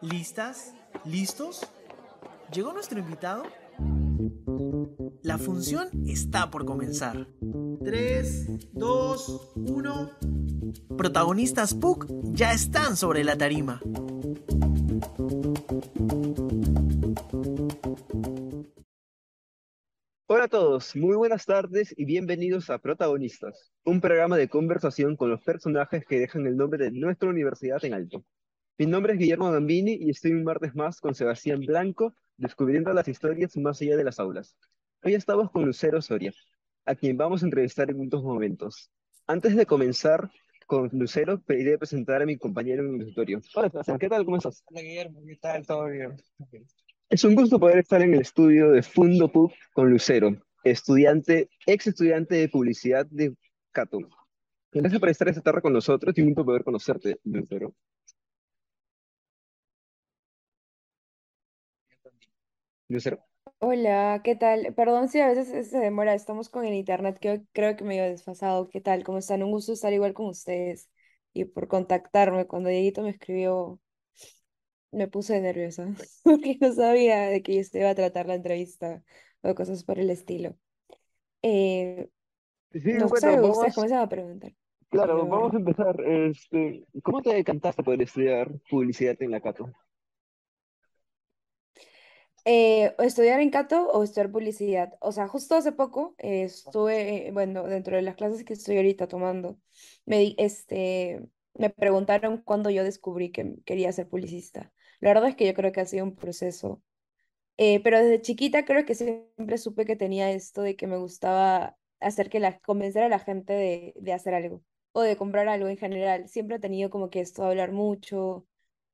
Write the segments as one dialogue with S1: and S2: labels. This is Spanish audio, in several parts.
S1: ¿Listas? ¿Listos? ¿Llegó nuestro invitado? La función está por comenzar. 3, 2, 1. Protagonistas PUC ya están sobre la tarima.
S2: Hola a todos, muy buenas tardes y bienvenidos a Protagonistas, un programa de conversación con los personajes que dejan el nombre de nuestra universidad en alto. Mi nombre es Guillermo Gambini y estoy un martes más con Sebastián Blanco, descubriendo las historias más allá de las aulas. Hoy estamos con Lucero Soria, a quien vamos a entrevistar en unos momentos. Antes de comenzar con Lucero, pediré presentar a mi compañero en el auditorio. Hola, Sebastián, ¿qué tal? ¿Cómo estás?
S3: Hola Guillermo, ¿qué tal? ¿Todo bien?
S2: Es un gusto poder estar en el estudio de Fundo Pub con Lucero, estudiante, ex estudiante de publicidad de Cato. Gracias por estar esta tarde con nosotros y un gusto poder conocerte, Lucero. Lucero.
S4: Hola, ¿qué tal? Perdón si a veces se demora, estamos con el internet que creo que medio desfasado. ¿Qué tal? ¿Cómo están? Un gusto estar igual con ustedes y por contactarme. Cuando Dieguito me escribió, me puse nerviosa porque no sabía de que se iba a tratar la entrevista o cosas por el estilo. Eh,
S2: Sí,
S4: no
S2: bueno,
S4: sé, ustedes
S2: vamos,
S4: comenzaban a preguntar.
S2: claro,
S4: Pero
S2: vamos a empezar. Este, ¿cómo te decantaste por estudiar publicidad en la Cato?
S4: Eh, estudiar en Cato o estudiar publicidad. O sea, justo hace poco eh, estuve, eh, bueno, dentro de las clases que estoy ahorita tomando, me, di- este, me preguntaron cuándo yo descubrí que quería ser publicista. La verdad es que yo creo que ha sido un proceso. Eh, pero desde chiquita creo que siempre supe que tenía esto de que me gustaba hacer que la, convencer a la gente de, de hacer algo o de comprar algo en general. Siempre he tenido como que esto de hablar mucho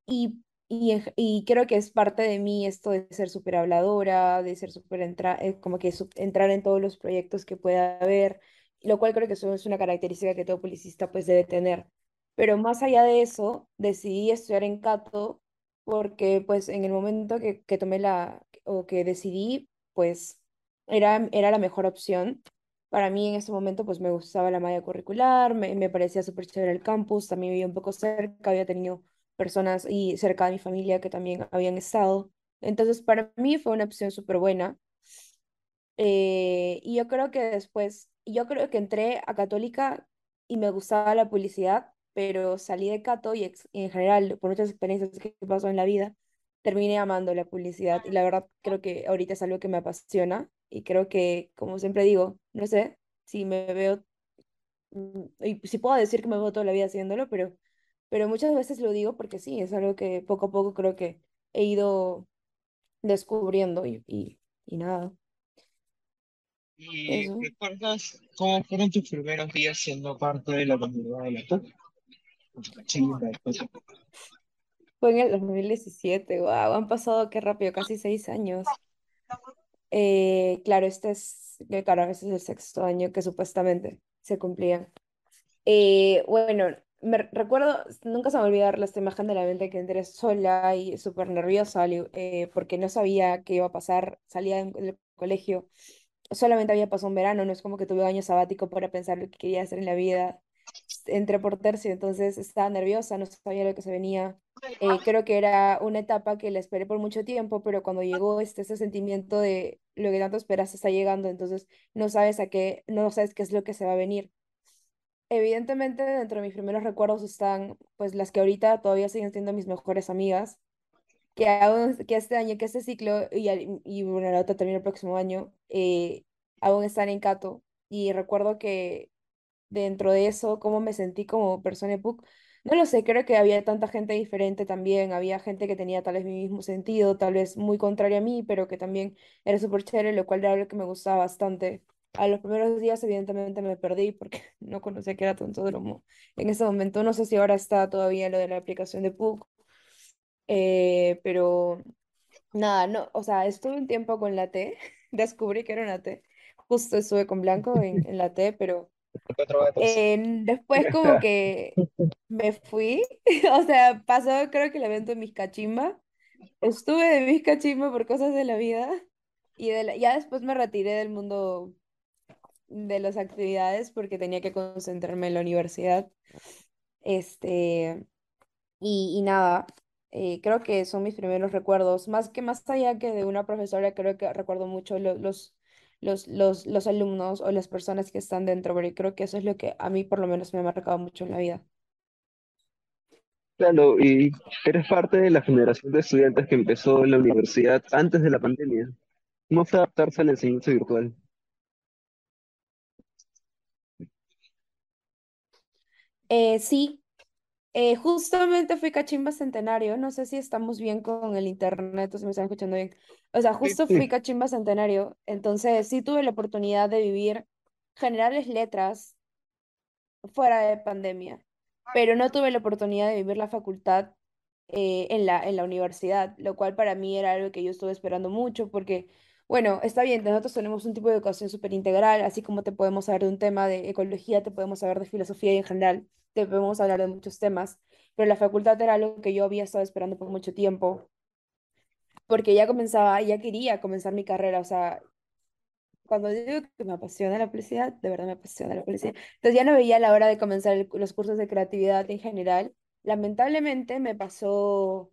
S4: y, y, y creo que es parte de mí esto de ser súper habladora, de ser súper eh, como que entrar en todos los proyectos que pueda haber, lo cual creo que es una característica que todo publicista pues debe tener. Pero más allá de eso, decidí estudiar en Cato porque pues en el momento que, que tomé la, o que decidí, pues era, era la mejor opción. Para mí en ese momento pues me gustaba la malla curricular, me, me parecía súper chévere el campus, también vivía un poco cerca, había tenido personas y cerca de mi familia que también habían estado. Entonces, para mí fue una opción súper buena. Eh, y yo creo que después, yo creo que entré a Católica y me gustaba la publicidad, pero salí de Cato y, ex- y en general, por muchas experiencias que pasó en la vida, terminé amando la publicidad. Y la verdad, creo que ahorita es algo que me apasiona y creo que, como siempre digo, no sé si me veo mm, y si puedo decir que me veo toda la vida haciéndolo, pero, pero muchas veces lo digo porque sí, es algo que poco a poco creo que he ido descubriendo y, y, y nada,
S3: ¿Y
S4: eso.
S3: recuerdas cómo fueron tus primeros días siendo parte de la comunidad de la TUC?
S4: Fue en el 2017, wow, han pasado qué rápido, casi seis años. Eh, claro, este es, claro, este es el sexto año que supuestamente se cumplía. Eh, bueno, me recuerdo, nunca se me va a olvidar esta imagen de la mente que entré sola y súper nerviosa eh, porque no sabía qué iba a pasar, salía del colegio, solamente había pasado un verano, no es como que tuve un año sabático para pensar lo que quería hacer en la vida. Entré por tercio, entonces estaba nerviosa, no sabía lo que se venía. Eh, creo que era una etapa que la esperé por mucho tiempo, pero cuando llegó este, ese sentimiento de lo que tanto esperas está llegando, entonces no sabes a qué, no sabes qué es lo que se va a venir. Evidentemente, dentro de mis primeros recuerdos están, pues, las que ahorita todavía siguen siendo mis mejores amigas, que aún, que este año, que este ciclo, y, y bueno, la otra también el próximo año, eh, aún están en Cato. Y recuerdo que dentro de eso, cómo me sentí como persona de PUC, no lo sé, creo que había tanta gente diferente también, había gente que tenía tal vez mi mismo sentido, tal vez muy contrario a mí, pero que también era súper chévere, lo cual era algo que me gustaba bastante. A los primeros días, evidentemente, me perdí porque no conocía que era Tontódromo. En ese momento, no sé si ahora está todavía lo de la aplicación de PUC, eh, pero nada, no, o sea, estuve un tiempo con la T, descubrí que era una T, justo estuve con Blanco en, en la T, pero eh, después como que me fui, o sea, pasó creo que el evento de Miscachimba, estuve de Miscachimba por cosas de la vida y de la- ya después me retiré del mundo de las actividades porque tenía que concentrarme en la universidad, este, y, y nada, Eh, creo que son mis primeros recuerdos, más que más allá que de una profesora, creo que recuerdo mucho lo- los, los, los, los alumnos o las personas que están dentro, porque creo que eso es lo que a mí por lo menos me ha marcado mucho en la vida.
S2: Claro, y eres parte de la generación de estudiantes que empezó en la universidad antes de la pandemia. ¿Cómo fue adaptarse a la enseñanza virtual?
S4: Eh, sí, eh, justamente fui cachimba centenario, no sé si estamos bien con el internet o si me están escuchando bien. O sea, justo fui cachimba centenario, entonces sí tuve la oportunidad de vivir generales letras fuera de pandemia, pero no tuve la oportunidad de vivir la facultad eh, en la, en la universidad, lo cual para mí era algo que yo estuve esperando mucho porque, bueno, está bien, nosotros tenemos un tipo de educación súper integral, así como te podemos saber de un tema de ecología, te podemos saber de filosofía en general te podemos hablar de muchos temas, pero la facultad era algo que yo había estado esperando por mucho tiempo, porque ya comenzaba, ya quería comenzar mi carrera, o sea, cuando digo que me apasiona la publicidad, de verdad me apasiona la publicidad. Entonces ya no veía la hora de comenzar los cursos de creatividad en general. Lamentablemente me pasó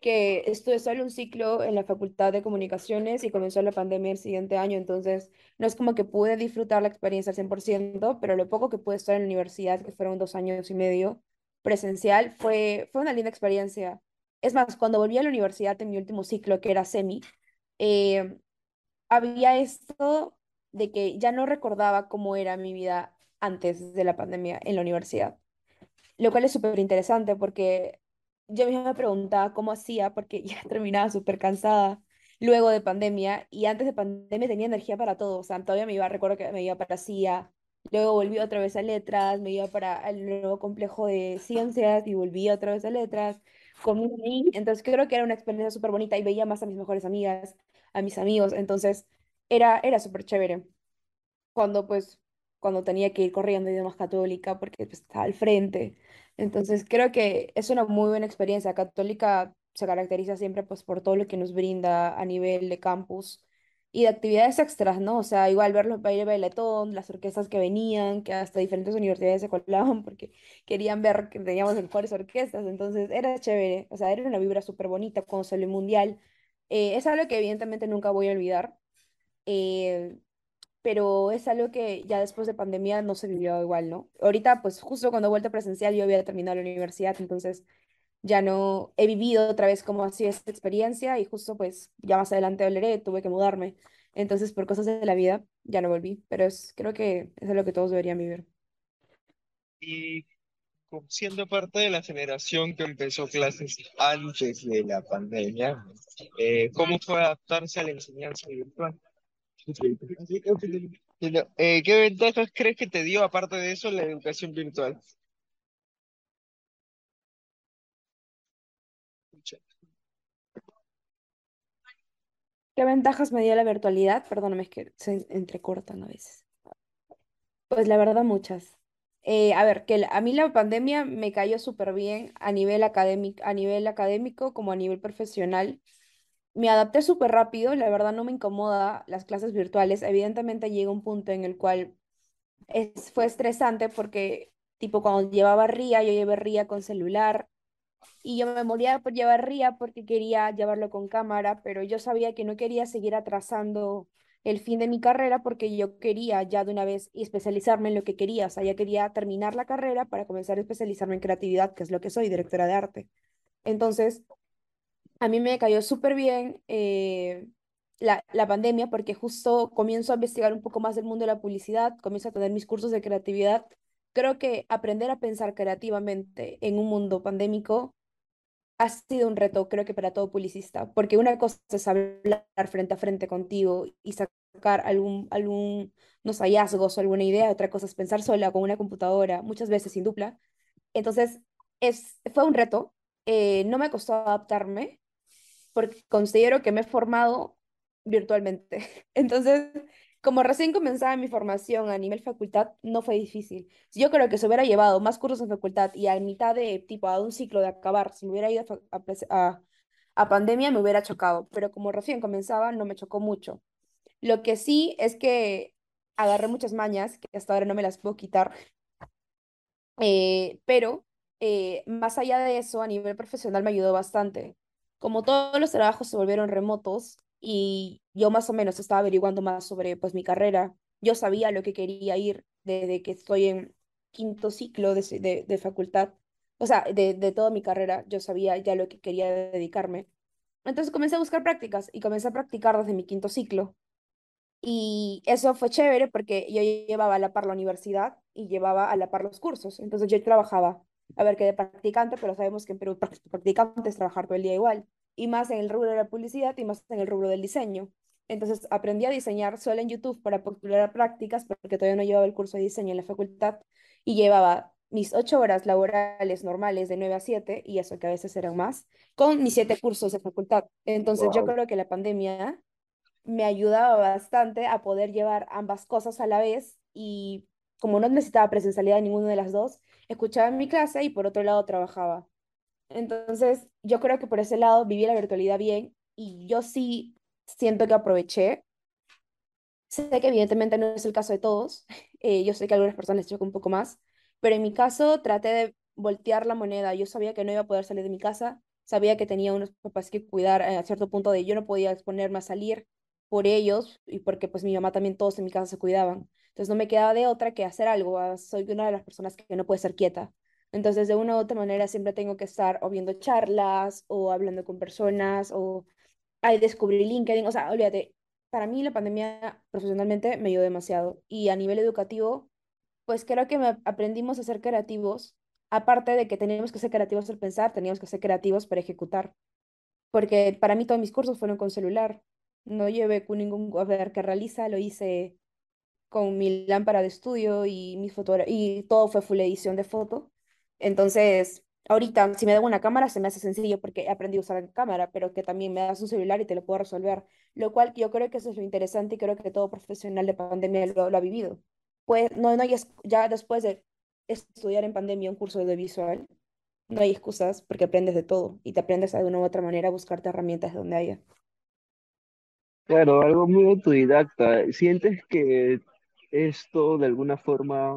S4: que estuve solo un ciclo en la Facultad de Comunicaciones y comenzó la pandemia el siguiente año, entonces no es como que pude disfrutar la experiencia al 100%, pero lo poco que pude estar en la universidad, que fueron dos años y medio presencial, fue, fue una linda experiencia. Es más, cuando volví a la universidad en mi último ciclo, que era semi, eh, había esto de que ya no recordaba cómo era mi vida antes de la pandemia en la universidad, lo cual es súper interesante porque yo misma me preguntaba cómo hacía porque ya terminaba súper cansada luego de pandemia y antes de pandemia tenía energía para todo, o sea, todavía me iba, recuerdo que me iba para CIA, luego volví otra vez a letras, me iba para el nuevo complejo de ciencias y volví otra vez a letras, comí ahí, entonces creo que era una experiencia súper bonita y veía más a mis mejores amigas, a mis amigos, entonces era, era súper chévere cuando pues, cuando tenía que ir corriendo y más católica porque pues, estaba al frente. Entonces creo que es una muy buena experiencia. Católica se caracteriza siempre pues por todo lo que nos brinda a nivel de campus y de actividades extras, ¿no? O sea, igual ver los bailes bailetón, las orquestas que venían, que hasta diferentes universidades se colaban porque querían ver que teníamos mejores orquestas, entonces era chévere, o sea, era una vibra súper bonita cuando salió el mundial. Eh, es algo que evidentemente nunca voy a olvidar. Eh, pero es algo que ya después de pandemia no se vivió igual, ¿no? Ahorita, pues justo cuando he vuelto presencial yo había terminado la universidad, entonces ya no he vivido otra vez cómo ha sido esta experiencia y justo pues ya más adelante hablaré, tuve que mudarme, entonces por cosas de la vida ya no volví, pero es, creo que es lo que todos deberían vivir.
S3: y como siendo parte de la generación que empezó clases antes de la pandemia, eh, ¿cómo fue adaptarse a la enseñanza virtual? Eh, ¿qué ventajas crees que te dio, aparte de eso, la educación virtual?
S4: ¿Qué ventajas me dio la virtualidad? Perdóname, es que se entrecortan a veces. Pues la verdad, muchas. Eh, a ver, que a mí la pandemia me cayó súper bien a nivel académico, a nivel académico como a nivel profesional. Me adapté súper rápido, la verdad no me incomoda las clases virtuales. Evidentemente llega un punto en el cual es, fue estresante porque, tipo, cuando llevaba RIA, yo llevé RIA con celular y yo me moría por llevar RIA porque quería llevarlo con cámara, pero yo sabía que no quería seguir atrasando el fin de mi carrera porque yo quería ya de una vez especializarme en lo que quería, o sea, ya quería terminar la carrera para comenzar a especializarme en creatividad, que es lo que soy, directora de arte. Entonces, a mí me cayó súper bien eh, la, la pandemia porque justo comienzo a investigar un poco más del mundo de la publicidad, comienzo a tener mis cursos de creatividad. Creo que aprender a pensar creativamente en un mundo pandémico ha sido un reto, creo que para todo publicista, porque una cosa es hablar frente a frente contigo y sacar algún, algún, unos hallazgos o alguna idea, otra cosa es pensar sola con una computadora, muchas veces sin dupla. Entonces, es, fue un reto, eh, no me costó adaptarme, porque considero que me he formado virtualmente. Entonces, como recién comenzaba mi formación a nivel facultad, no fue difícil. Yo creo que si hubiera llevado más cursos en facultad y a mitad de, tipo, a un ciclo de acabar, si me hubiera ido a, a- a pandemia, me hubiera chocado, pero como recién comenzaba, no me chocó mucho. Lo que sí es que agarré muchas mañas, que hasta ahora no me las puedo quitar, eh, pero eh, más allá de eso, a nivel profesional me ayudó bastante. Como todos los trabajos se volvieron remotos y yo más o menos estaba averiguando más sobre pues mi carrera, yo sabía lo que quería ir desde que estoy en quinto ciclo de, de, facultad, o sea, de, de toda mi carrera, yo sabía ya lo que quería dedicarme. Entonces comencé a buscar prácticas y comencé a practicar desde mi quinto ciclo. Y eso fue chévere porque yo llevaba a la par la universidad y llevaba a la par los cursos. Entonces yo trabajaba, a ver, que de practicante, pero sabemos que en Perú practicante es trabajar todo el día igual. Y más en el rubro de la publicidad y más en el rubro del diseño. Entonces aprendí a diseñar solo en YouTube para postular prácticas porque todavía no llevaba el curso de diseño en la facultad y llevaba mis ocho horas laborales normales de 9 a 7 y eso que a veces eran más, con mis siete cursos de facultad. Entonces yo creo que la pandemia me ayudaba bastante a poder llevar ambas cosas a la vez y como no necesitaba presencialidad en ninguna de las dos, escuchaba en mi clase y por otro lado trabajaba. Entonces, yo creo que por ese lado viví la virtualidad bien y yo sí siento que aproveché. Sé que evidentemente no es el caso de todos, eh, yo sé que algunas personas les choca un poco más, pero en mi caso traté de voltear la moneda. Yo sabía que no iba a poder salir de mi casa, sabía que tenía unos papás que cuidar eh, a cierto punto de yo no podía exponerme a salir, por ellos y porque pues mi mamá también todos en mi casa se cuidaban. Entonces no me quedaba de otra que hacer algo. Ah, soy una de las personas que no puede ser quieta. Entonces de una u otra manera siempre tengo que estar o viendo charlas o hablando con personas o hay descubrir LinkedIn. O sea, olvídate, para mí la pandemia profesionalmente me ayudó demasiado y a nivel educativo, pues creo que aprendimos a ser creativos. Aparte de que teníamos que ser creativos al pensar, teníamos que ser creativos para ejecutar. Porque para mí todos mis cursos fueron con celular. No llevé ningún, a ver, que realiza, lo hice con mi lámpara de estudio y mi y todo fue full edición de foto. Entonces, ahorita, si me da una cámara, se me hace sencillo porque aprendí a usar la cámara, pero que también me das un celular y te lo puedo resolver. Lo cual yo creo que eso es lo interesante y creo que todo profesional de pandemia lo, ha vivido. Pues no, no hay, ya después de estudiar en pandemia un curso audiovisual, no hay excusas porque aprendes de todo y te aprendes de una u otra manera a buscarte herramientas donde haya.
S2: Claro, algo muy autodidacta. ¿Sientes que esto de alguna forma,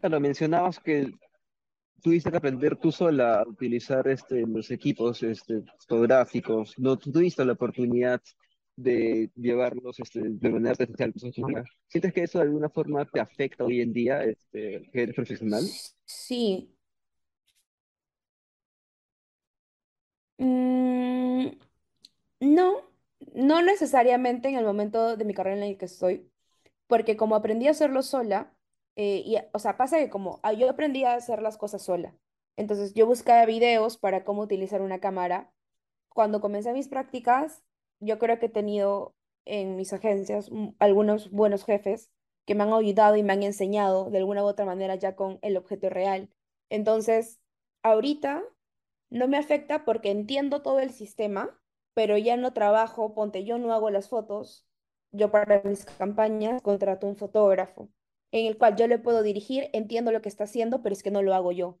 S2: claro, mencionabas que tuviste que aprender tú sola a utilizar este, los equipos este, fotográficos, no tuviste la oportunidad de llevarlos este, de manera presencial. ¿Sientes que eso de alguna forma te afecta hoy en día, este, que eres profesional?
S4: Sí. Mm, no, no necesariamente en el momento de mi carrera en el que estoy, porque como aprendí a hacerlo sola, eh, y, o sea, pasa que como ah, yo aprendí a hacer las cosas sola, entonces yo buscaba videos para cómo utilizar una cámara. Cuando comencé mis prácticas, yo creo que he tenido en mis agencias algunos buenos jefes que me han ayudado y me han enseñado de alguna u otra manera ya con el objeto real. Entonces, ahorita no me afecta porque entiendo todo el sistema pero ya no trabajo, ponte, yo no hago las fotos, yo para mis campañas contrato un fotógrafo, en el cual yo le puedo dirigir, entiendo lo que está haciendo, pero es que no lo hago yo.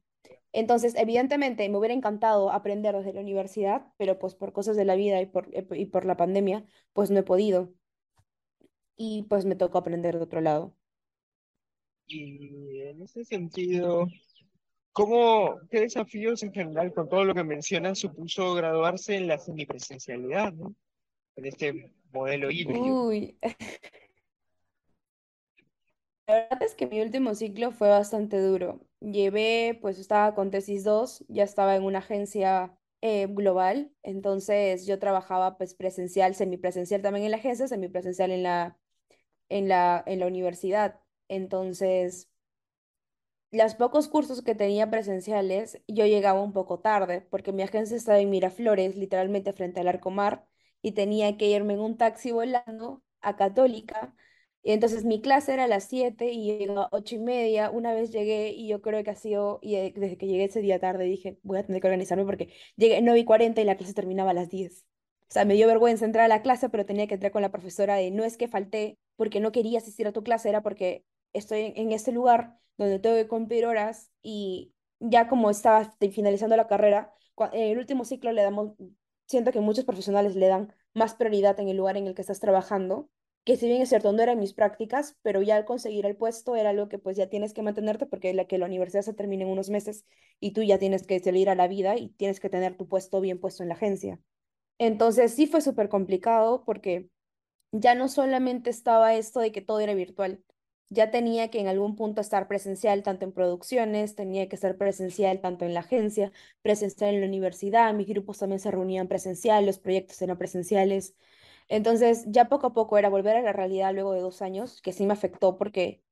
S4: Entonces, evidentemente, me hubiera encantado aprender desde la universidad, pero pues por cosas de la vida y por, y por la pandemia, pues no he podido. Y pues me tocó aprender de otro lado.
S3: Y en ese sentido, ¿Cómo, qué desafíos en general con todo lo que mencionas supuso graduarse en la semipresencialidad, ¿no? En este modelo híbrido.
S4: Uy, la verdad es que mi último ciclo fue bastante duro. Llevé, pues estaba con tesis 2, ya estaba en una agencia eh, global, entonces yo trabajaba pues presencial, semipresencial también en la agencia, semipresencial en la, en la, en la universidad. Entonces, los pocos cursos que tenía presenciales, yo llegaba un poco tarde, porque mi agencia estaba en Miraflores, literalmente frente al Arcomar, y tenía que irme en un taxi volando a Católica. Y entonces mi clase era a las 7 y llegaba a 8 y media. Una vez llegué y yo creo que ha sido, y eh, desde que llegué ese día tarde dije, voy a tener que organizarme porque llegué a 9 y 40 y la clase terminaba a las 10. O sea, me dio vergüenza entrar a la clase, pero tenía que entrar con la profesora de no es que falté porque no quería asistir a tu clase, era porque estoy en, en este lugar donde tengo que cumplir horas y ya como estaba finalizando la carrera, en el último ciclo le damos, siento que muchos profesionales le dan más prioridad en el lugar en el que estás trabajando que si bien es cierto, no eran mis prácticas, pero ya al conseguir el puesto era algo que pues ya tienes que mantenerte porque la que la universidad se termina en unos meses y tú ya tienes que salir a la vida y tienes que tener tu puesto bien puesto en la agencia. Entonces sí fue súper complicado porque ya no solamente estaba esto de que todo era virtual, ya tenía que en algún punto estar presencial tanto en producciones, tenía que estar presencial tanto en la agencia, presencial en la universidad, mis grupos también se reunían presencial, los proyectos eran presenciales. Entonces ya poco a poco era volver a la realidad luego de dos años, que sí me afectó porque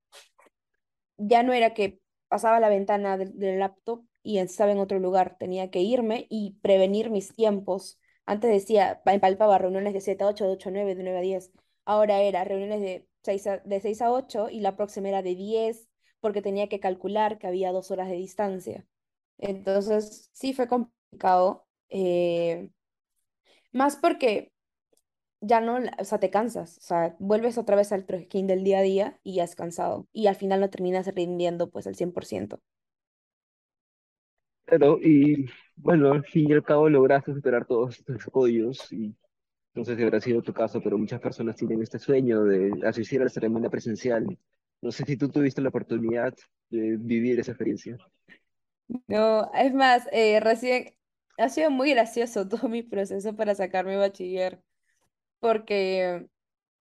S4: ya no era que pasaba la ventana del, laptop y estaba en otro lugar, tenía que irme y prevenir mis tiempos. Antes decía, palpaba reuniones de 7 a 8, de 8 a 9, de 9 a 10. Ahora era reuniones de 6 a, de 6 a 8 y la próxima era de 10 porque tenía que calcular que había dos horas de distancia. Entonces, sí fue complicado. Eh, más porque ya no, o sea, te cansas, o sea, vuelves otra vez al trekking del día a día y ya has cansado y al final no terminas rindiendo pues al 100%.
S2: Pero, y bueno, al fin y al cabo lograste superar todos estos códigos y no sé si habrá sido tu caso, pero muchas personas tienen este sueño de asistir a la ceremonia presencial. No sé si tú tuviste la oportunidad de vivir esa experiencia.
S4: No, es más, eh, recién ha sido muy gracioso todo mi proceso para sacar mi bachiller porque,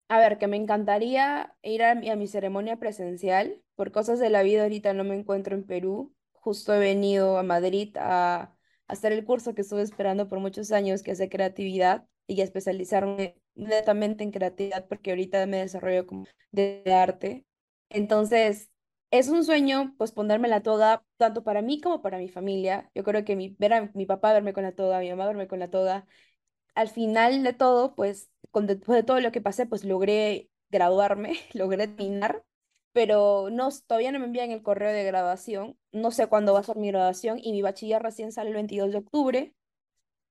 S4: a ver, que me encantaría ir a mi, a mi ceremonia presencial. Por cosas de la vida ahorita no me encuentro en Perú. Justo he venido a Madrid a, hacer el curso que estuve esperando por muchos años, que es de creatividad, y especializarme netamente en creatividad, porque ahorita me desarrollo como de arte. Entonces, es un sueño, pues ponerme la toga, tanto para mí como para mi familia. Yo creo que mi, ver a mi papá verme con la toga, mi mamá verme con la toga, al final de todo, pues, con, después de todo lo que pasé, pues logré graduarme, logré terminar, pero no, todavía no me envían el correo de graduación, no sé cuándo va a ser mi graduación y mi bachiller recién sale el 22 de octubre,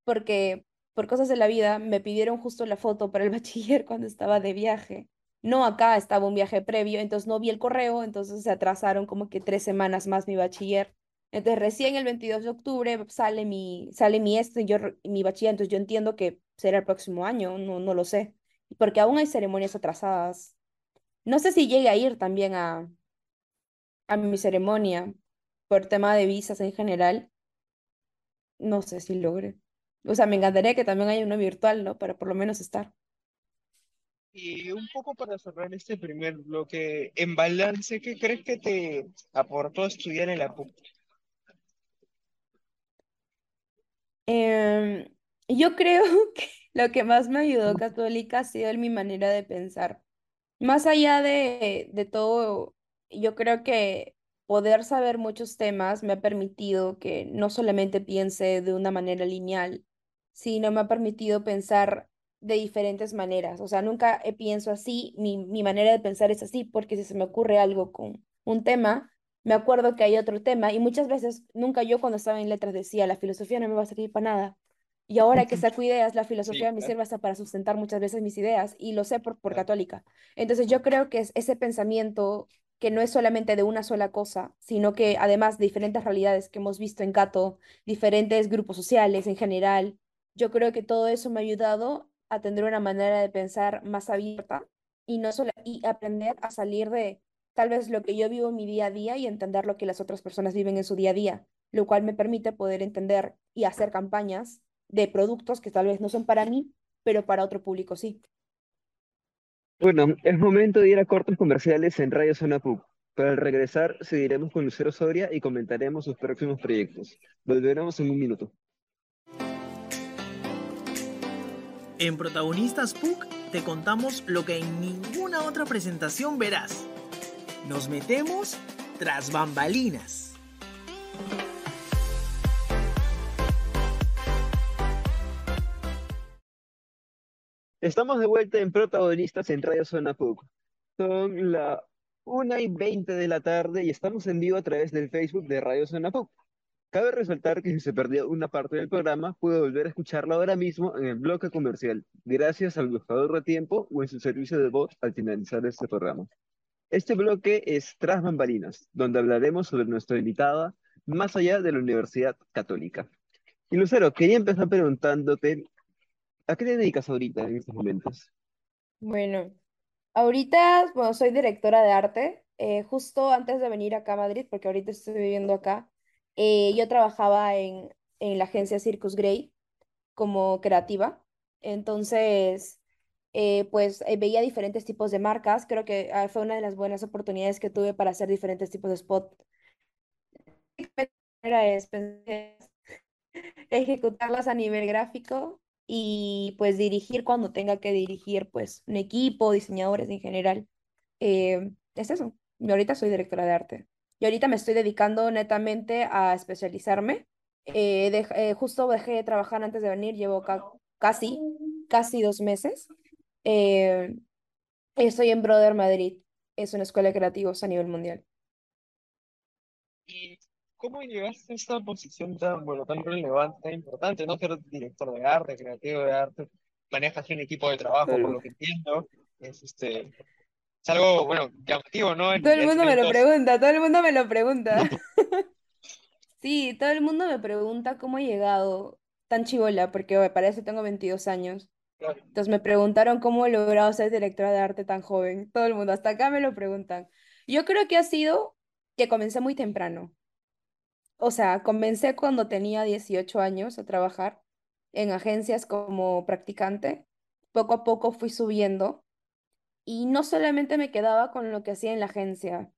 S4: porque por cosas de la vida me pidieron justo la foto para el bachiller cuando estaba de viaje. No acá, estaba un viaje previo, entonces no vi el correo, entonces se atrasaron como que tres semanas más mi bachiller. Entonces, recién el 22 de octubre sale mi, sale mi este, yo, mi bachiller, entonces yo entiendo que será el próximo año, no, no lo sé, porque aún hay ceremonias atrasadas. No sé si llegue a ir también a, a mi ceremonia por tema de visas en general. No sé si logre. O sea, me encantaría que también haya uno virtual, ¿no? Para por lo menos estar.
S3: Y un poco para cerrar este primer bloque, en balance, ¿qué crees que te aportó estudiar en la PUC?
S4: Em, yo creo que lo que más me ayudó Católica ha sido en mi manera de pensar. Más allá de, de todo, yo creo que poder saber muchos temas me ha permitido que no solamente piense de una manera lineal, sino me ha permitido pensar de diferentes maneras. O sea, nunca pienso así, mi, mi manera de pensar es así, porque si se me ocurre algo con un tema, me acuerdo que hay otro tema y muchas veces, nunca yo cuando estaba en letras decía, la filosofía no me va a servir para nada. Y ahora que saco ideas, la filosofía me sirve hasta para sustentar muchas veces mis ideas y lo sé por, por católica. Entonces yo creo que es ese pensamiento que no es solamente de una sola cosa, sino que además de diferentes realidades que hemos visto en Cato, diferentes grupos sociales en general, yo creo que todo eso me ha ayudado a tener una manera de pensar más abierta y no solo y aprender a salir de tal vez lo que yo vivo en mi día a día y entender lo que las otras personas viven en su día a día, lo cual me permite poder entender y hacer campañas de productos que tal vez no son para mí, pero para otro público sí.
S2: Bueno, es momento de ir a cortes comerciales en Radio Zona PUC. Para al regresar, seguiremos con Lucero Soria y comentaremos sus próximos proyectos. Volveremos en un minuto.
S1: En Protagonistas PUC te contamos lo que en ninguna otra presentación verás. Nos metemos tras bambalinas.
S2: Estamos de vuelta en Protagonistas en Radio Zona PUC. Son la 1 y 20 de la tarde y estamos en vivo a través del Facebook de Radio Zona PUC. Cabe resaltar que si se perdió una parte del programa, puede volver a escucharla ahora mismo en el bloque comercial, gracias al buscador de tiempo o en su servicio de voz al finalizar este programa. Este bloque es Tras Bambalinas, donde hablaremos sobre nuestra invitada más allá de la Universidad Católica. Y Lucero, quería empezar preguntándote, ¿a qué te dedicas ahorita en estos momentos?
S4: Bueno, Ahorita, bueno, soy directora de arte. Eh, justo antes de venir acá a Madrid, porque ahorita estoy viviendo acá, eh, yo trabajaba en, en la agencia Circus Grey como creativa. Entonces, eh, pues eh, veía diferentes tipos de marcas. Creo que ah, fue una de las buenas oportunidades que tuve para hacer diferentes tipos de spot. Era es, ejecutarlas a nivel gráfico y pues dirigir cuando tenga que dirigir pues un equipo, diseñadores en general. Es eso. Yo ahorita soy directora de arte. Y ahorita me estoy dedicando netamente a especializarme. Eh, dej- eh, justo dejé de trabajar antes de venir, llevo ca- casi, casi dos meses. Eh, estoy en Brother Madrid, es una escuela de creativos a nivel mundial.
S3: ¿Y cómo llegaste a esta posición tan, bueno, tan relevante, tan importante, no ser director de arte, creativo de arte? Manejas un equipo de trabajo, por lo que entiendo. Es, este, es algo, bueno, llamativo, ¿no? En,
S4: todo el mundo me lo pregunta, todo el mundo me lo pregunta. Sí, todo el mundo me pregunta cómo he llegado tan chivola, porque para eso tengo 22 años.
S3: Claro.
S4: Entonces me preguntaron cómo he logrado ser directora de arte tan joven. Todo el mundo, hasta acá me lo preguntan. Yo creo que ha sido que comencé muy temprano. O sea, comencé cuando tenía 18 años a trabajar en agencias como practicante. Poco a poco fui subiendo y no solamente me quedaba con lo que hacía en la agencia.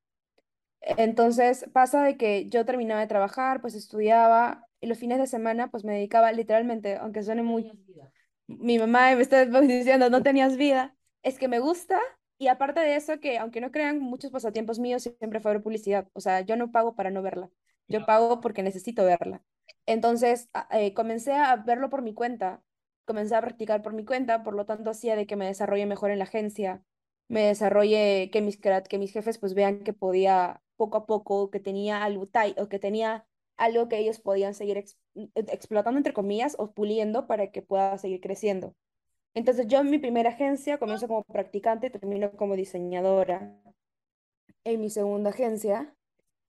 S4: Entonces pasa de que yo terminaba de trabajar, pues estudiaba y los fines de semana pues me dedicaba literalmente, aunque suene muy... Mi mamá me está diciendo, no tenías vida. Es que me gusta y aparte de eso que aunque no crean muchos pasatiempos míos siempre fue ver publicidad. O sea, yo no pago para no verla. Yo pago porque necesito verla. Entonces eh, comencé a verlo por mi cuenta, comencé a practicar por mi cuenta, por lo tanto hacía de que me desarrolle mejor en la agencia me desarrolle, que mis, que mis jefes pues vean que podía poco a poco, que tenía algo o que tenía algo que ellos podían seguir ex- e- explotando entre comillas o puliendo para que pueda seguir creciendo. Entonces yo en mi primera agencia comienzo como practicante y termino como diseñadora. En mi segunda agencia,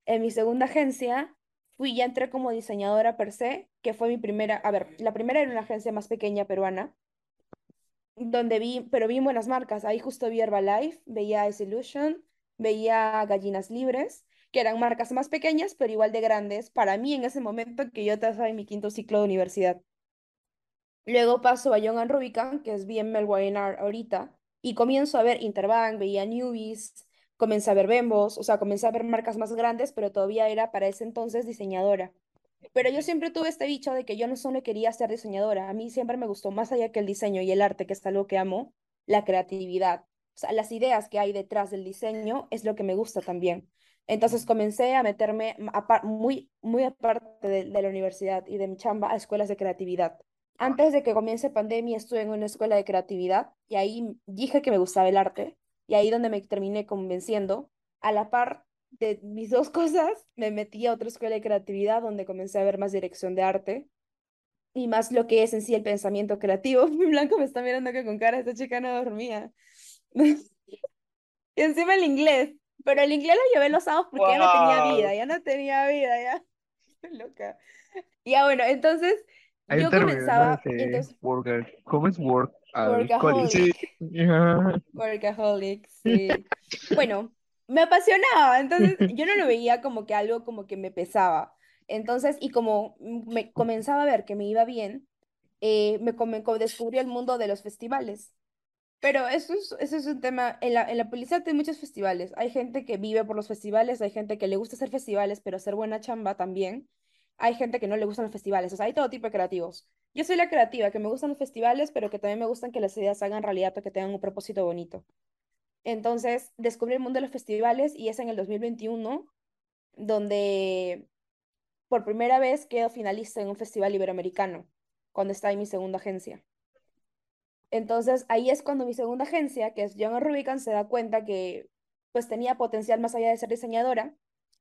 S4: en mi segunda agencia fui ya entré como diseñadora per se, que fue mi primera, a ver, la primera era una agencia más pequeña peruana donde vi, pero vi buenas marcas. Ahí justo vi Herbalife, veía Illusion, veía Gallinas Libres, que eran marcas más pequeñas, pero igual de grandes para mí en ese momento que yo estaba en mi quinto ciclo de universidad. Luego paso a Young and Rubicon, que es bien Melbourne ahorita, y comienzo a ver Interbank, veía Newbies, comencé a ver Bembos, o sea, comencé a ver marcas más grandes, pero todavía era para ese entonces diseñadora. Pero yo siempre tuve este bicho de que yo no solo quería ser diseñadora, a mí siempre me gustó más allá que el diseño y el arte, que es algo que amo, la creatividad. O sea, las ideas que hay detrás del diseño es lo que me gusta también. Entonces comencé a meterme muy, muy aparte de, de la universidad y de mi chamba a escuelas de creatividad. Antes de que comience pandemia estuve en una escuela de creatividad y ahí dije que me gustaba el arte y ahí donde me terminé convenciendo. A la par de mis dos cosas, me metí a otra escuela de creatividad donde comencé a ver más dirección de arte y más lo que es en sí el pensamiento creativo. Mi blanco me está mirando que con cara esta chica no dormía. Y encima el inglés, pero el inglés lo llevé los sábados porque ya no tenía vida,
S3: ¡Wow!
S4: ya no tenía vida, ya. Loca. Ya bueno, entonces
S2: Hay
S4: yo comenzaba, entonces,
S2: worker. ¿Cómo es work?
S3: Sí,
S4: workaholic, workaholic, sí. Bueno, me apasionaba, entonces yo no lo veía como que algo como que me pesaba. Entonces, y como me comenzaba a ver que me iba bien, eh, me, co- descubrí el mundo de los festivales. Pero eso es, eso es un tema, en la, en la publicidad hay muchos festivales. Hay gente que vive por los festivales, hay gente que le gusta hacer festivales, pero hacer buena chamba también. Hay gente que no le gustan los festivales, o sea, hay todo tipo de creativos. Yo soy la creativa, que me gustan los festivales, pero que también me gustan que las ideas hagan realidad o que tengan un propósito bonito. Entonces, descubrí el mundo de los festivales y es en el 2021 donde por primera vez quedo finalista en un festival iberoamericano, cuando estaba en mi segunda agencia. Entonces, ahí es cuando mi segunda agencia, que es Young Rubicon, se da cuenta que pues tenía potencial más allá de ser diseñadora,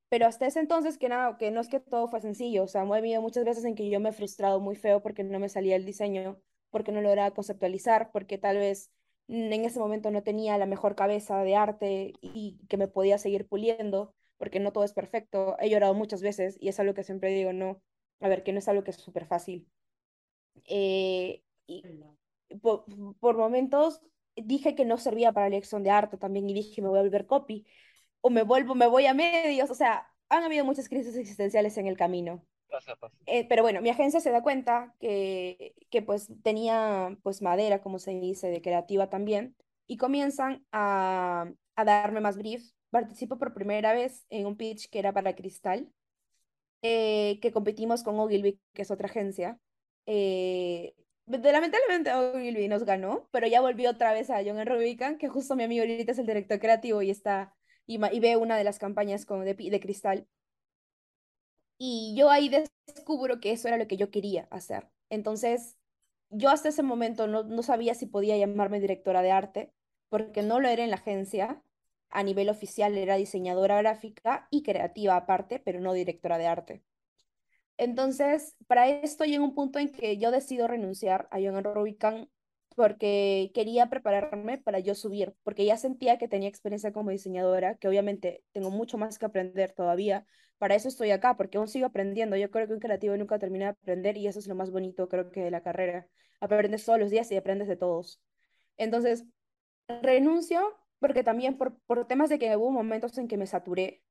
S4: pero hasta ese entonces que, nada, que no es que todo fue sencillo, o sea, me ha habido muchas veces en que yo me he frustrado muy feo porque no me salía el diseño, porque no lograba conceptualizar, porque tal vez en ese momento no tenía la mejor cabeza de arte y que me podía seguir puliendo, porque no todo es perfecto. He llorado muchas veces y es algo que siempre digo, no, a ver, que no es algo que es súper fácil. Eh, y por, por momentos dije que no servía para la dirección de arte también y dije me voy a volver copy o me vuelvo, me voy a medios, o sea, han habido muchas crisis existenciales en el camino. Eh, pero bueno, mi agencia se da cuenta que, que pues tenía pues madera, como se dice, de creativa también, y comienzan a, a darme más briefs. Participo por primera vez en un pitch que era para Cristal, eh, que competimos con Ogilvy, que es otra agencia. Eh, lamentablemente Ogilvy nos ganó, pero ya volvió otra vez a John Rubicon, que justo mi amigo ahorita es el director creativo y está y, y ve una de las campañas con, de, de Cristal. Y yo ahí descubro que eso era lo que yo quería hacer. Entonces, yo hasta ese momento no, no sabía si podía llamarme directora de arte, porque no lo era en la agencia. A nivel oficial era diseñadora gráfica y creativa aparte, pero no directora de arte. Entonces, para esto llega un punto en que yo decido renunciar a Young Rubicon porque quería prepararme para yo subir, porque ya sentía que tenía experiencia como diseñadora, que obviamente tengo mucho más que aprender todavía. Para eso estoy acá, porque aún sigo aprendiendo. Yo creo que un creativo nunca termina de aprender y eso es lo más bonito, creo que de la carrera. Aprendes todos los días y aprendes de todos. Entonces, renuncio porque también por, por temas de que hubo momentos en que me saturé,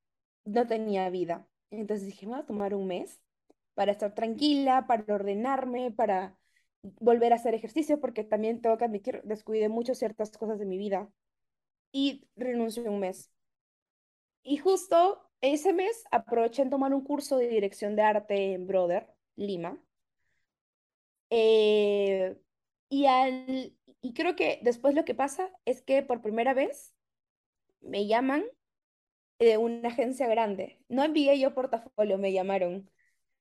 S4: no tenía vida. Entonces dije, me voy a tomar un mes para estar tranquila, para ordenarme, para volver a hacer ejercicio, porque también tengo que admitir, descuidé mucho ciertas cosas de mi vida y renuncio un mes. Y justo ese mes aproveché en tomar un curso de dirección de arte en Brother, Lima. Eh, y, al, y creo que después lo que pasa es que por primera vez me llaman de una agencia grande. No envié yo portafolio, me llamaron.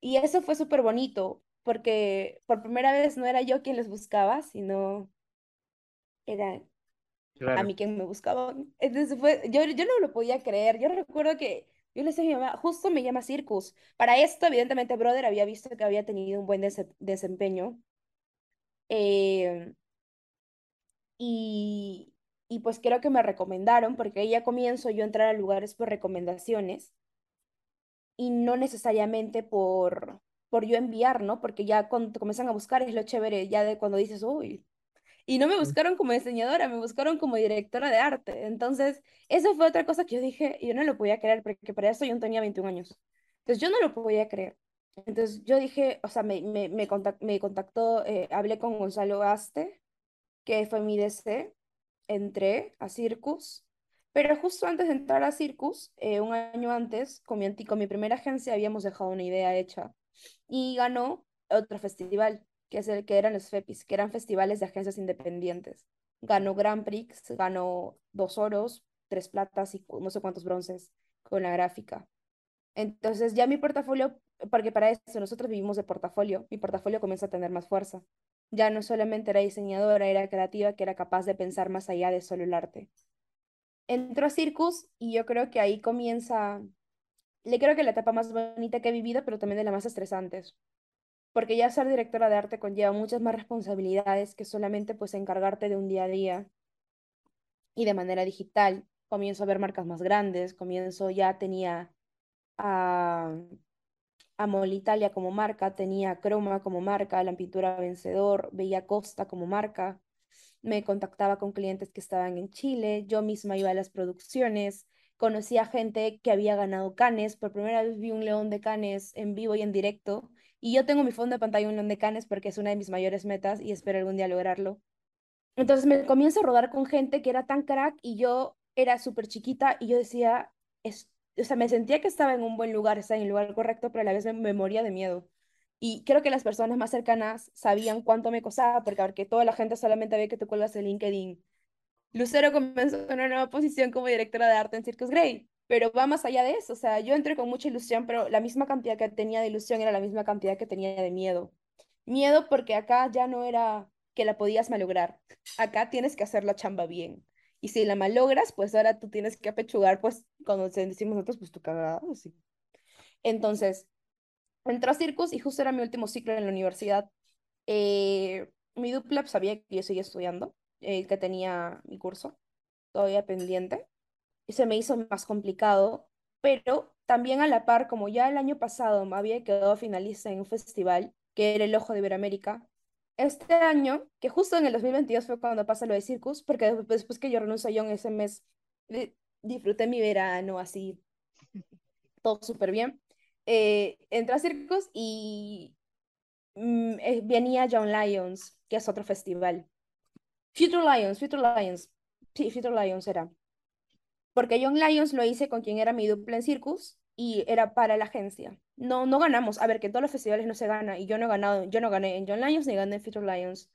S4: Y eso fue súper bonito, porque por primera vez no era yo quien les buscaba, sino era a mí quien me buscaba. Entonces fue, yo, yo no lo podía creer. Yo recuerdo que yo le decía mi mamá, justo me llama Circus. Para esto, evidentemente, Brother había visto que había tenido un buen desempeño. Eh, y, y pues creo que me recomendaron, porque ahí ya comienzo yo a entrar a lugares por recomendaciones y no necesariamente por, por yo enviar, ¿no? Porque ya cuando te comienzan a buscar es lo chévere, ya de cuando dices, uy. Y no me buscaron como diseñadora, me buscaron como directora de arte. Entonces, eso fue otra cosa que yo dije, yo no lo podía creer, porque para eso yo tenía 21 años. Entonces, yo no lo podía creer. Entonces, yo dije, o sea, me, me, me, me contactó, eh, hablé con Gonzalo Gaste, que fue mi DC, entré a Circus pero justo antes de entrar a Circus, eh, un año antes, con mi, con mi primera agencia habíamos dejado una idea hecha y ganó otro festival, que, es el, que eran los FEPIS, que eran festivales de agencias independientes. Ganó Grand Prix, ganó dos oros, tres platas y no sé cuántos bronces con la gráfica. Entonces ya mi portafolio, porque para eso nosotros vivimos de portafolio, mi portafolio comienza a tener más fuerza. Ya no solamente era diseñadora, era creativa, que era capaz de pensar más allá de solo el arte entro a Circus y yo creo que ahí comienza, le creo que la etapa más bonita que he vivido, pero también de las más estresantes. Porque ya ser directora de arte conlleva muchas más responsabilidades que solamente pues encargarte de un día a día y de manera digital. Comienzo a ver marcas más grandes, comienzo ya tenía a, a Molitalia como marca, tenía Croma como marca, La Pintura Vencedor, veía Costa como marca me contactaba con clientes que estaban en Chile, yo misma iba a las producciones, conocía gente que había ganado Canes, por primera vez vi un león de Canes en vivo y en directo, y yo tengo mi fondo de pantalla un león de Canes porque es una de mis mayores metas y espero algún día lograrlo. Entonces me comienzo a rodar con gente que era tan crack y yo era súper chiquita y yo decía, es, o sea, me sentía que estaba en un buen lugar, estaba en el lugar correcto, pero a la vez me moría de miedo. Y creo que las personas más cercanas sabían cuánto me costaba, porque, porque toda la gente solamente ve que tú cuelgas en LinkedIn. Lucero comenzó en una nueva posición como directora de arte en Circus Grey, pero va más allá de eso. O sea, yo entré con mucha ilusión, pero la misma cantidad que tenía de ilusión era la misma cantidad que tenía de miedo. Miedo porque acá ya no era que la podías malograr. Acá tienes que hacer la chamba bien. Y si la malogras, pues ahora tú tienes que apechugar, pues cuando decimos nosotros, pues tu cagada, sí. Entonces, entró a Circus y justo era mi último ciclo en la universidad. Eh, mi dupla sabía que yo seguía estudiando, eh, que tenía mi curso todavía pendiente, se me hizo más complicado, pero también a la par, como ya el año pasado me había quedado finalista en un festival, que era el Ojo de Iberoamérica, este año, que justo en el 2022 fue cuando pasa lo de Circus, porque después, que yo renuncio a Young ese mes, di- disfruté mi verano así, todo súper bien. Eh, entré a Circus y mm, eh, venía Young Lions, que es otro festival. Future Lions, Future Lions. Sí, Future Lions era. Porque Young Lions lo hice con quien era mi dupla en Circus y era para la agencia. No, no ganamos. A ver, que todos los festivales no se gana y yo no he ganado, yo no gané en Young Lions ni gané en Future Lions.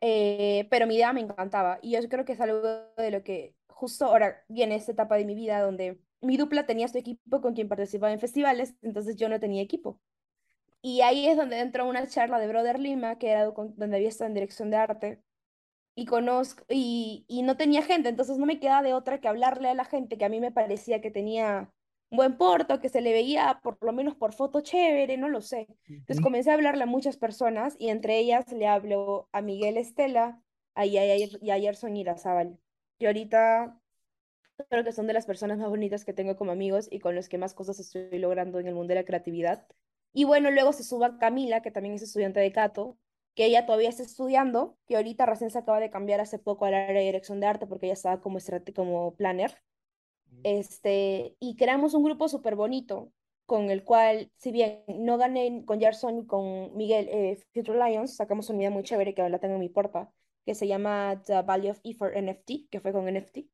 S4: Eh, pero mi idea me encantaba y yo creo que es algo de lo que justo ahora viene esta etapa de mi vida donde mi dupla tenía su equipo con quien participaba en festivales, entonces yo no tenía equipo. Y ahí es donde entró una charla de Brother Lima, que era donde había estado en dirección de arte y conozco, y, y no tenía gente, entonces no me quedaba de otra que hablarle a la gente que a mí me parecía que tenía un buen porto, que se le veía por lo menos por foto chévere, no lo sé. Entonces comencé a hablarle a muchas personas y entre ellas le hablo a Miguel Estela, a Yair, y a Yerson Irazábal. Y ahorita creo que son de las personas más bonitas que tengo como amigos y con los que más cosas estoy logrando en el mundo de la creatividad. Y bueno, luego se suba Camila, que también es estudiante de Cato, que ella todavía está estudiando, que ahorita recién se acaba de cambiar hace poco al área de dirección de arte porque ella estaba como, como planner. Este, y creamos un grupo súper bonito con el cual, si bien no gané con Gerson y con Miguel eh, Future Lions, sacamos una idea muy chévere que la tengo en mi porta, que se llama The Value of E for NFT, que fue con NFT.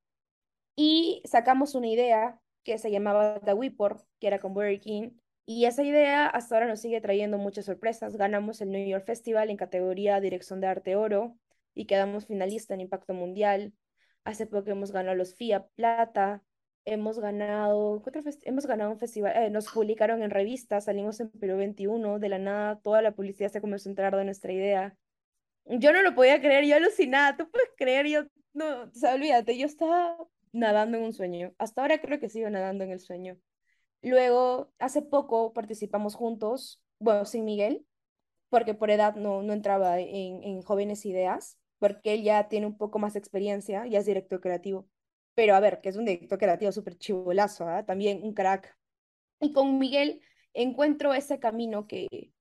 S4: Y sacamos una idea que se llamaba The Whipper, que era con Burger King. Y esa idea hasta ahora nos sigue trayendo muchas sorpresas. Ganamos el New York Festival en categoría Dirección de Arte Oro y quedamos finalista en Impacto Mundial. Hace poco hemos ganado los FIA Plata. Hemos ganado, ¿qué otro festi- hemos ganado un festival, eh, nos publicaron en revistas, salimos en Perú 21, de la nada toda la publicidad se comenzó a enterar de nuestra idea. Yo no lo podía creer, yo alucinada, tú puedes creer, yo, no, o sea, olvídate, yo estaba nadando en un sueño. Hasta ahora creo que sigo nadando en el sueño. Luego, hace poco participamos juntos, bueno, sin Miguel, porque por edad no, no entraba en, en Jóvenes Ideas, porque él ya tiene un poco más de experiencia, ya es director creativo. Pero a ver, que es un director creativo súper chivolazo, ¿ah? También un crack. Y con Miguel encuentro ese camino que,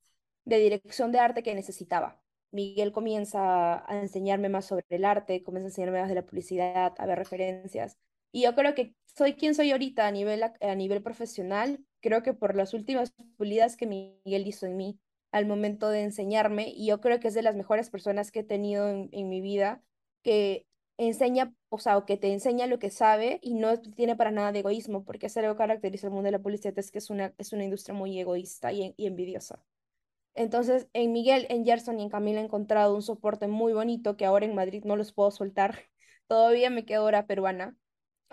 S4: de dirección de arte que necesitaba. Miguel comienza a enseñarme más sobre el arte, comienza a enseñarme más de la publicidad, a ver referencias. Y yo creo que soy quien soy ahorita a nivel, a nivel profesional, creo que por las últimas pulidas que Miguel hizo en mí al momento de enseñarme, y yo creo que es de las mejores personas que he tenido en, en mi vida, que enseña, o sea, o que te enseña lo que sabe y no tiene para nada de egoísmo, porque es algo que caracteriza el mundo de la publicidad, es que es una, es una industria muy egoísta y, y envidiosa. Entonces, en Miguel, en Gerson y en Camila he encontrado un soporte muy bonito que ahora en Madrid no los puedo soltar. Todavía me quedo hora peruana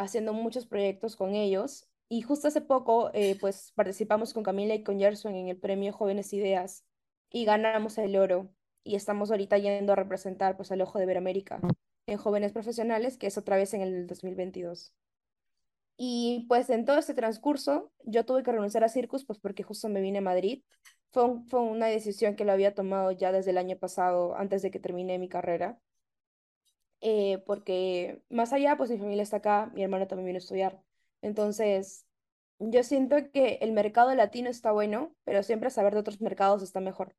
S4: haciendo muchos proyectos con ellos. Y justo hace poco, eh, pues participamos con Camila y con Gerson en el premio Jóvenes Ideas y ganamos el oro. Y estamos ahorita yendo a representar pues al Ojo de Veramérica en Jóvenes Profesionales, que es otra vez en el 2022. Y pues en todo este transcurso yo tuve que renunciar a Circus pues porque justo me vine a Madrid. Fue, fue una decisión que lo había tomado ya desde el año pasado, antes de que termine mi carrera, eh, porque más allá pues mi familia está acá, mi hermano también vino a estudiar. Entonces yo siento que el mercado latino está bueno, pero siempre saber de otros mercados está mejor.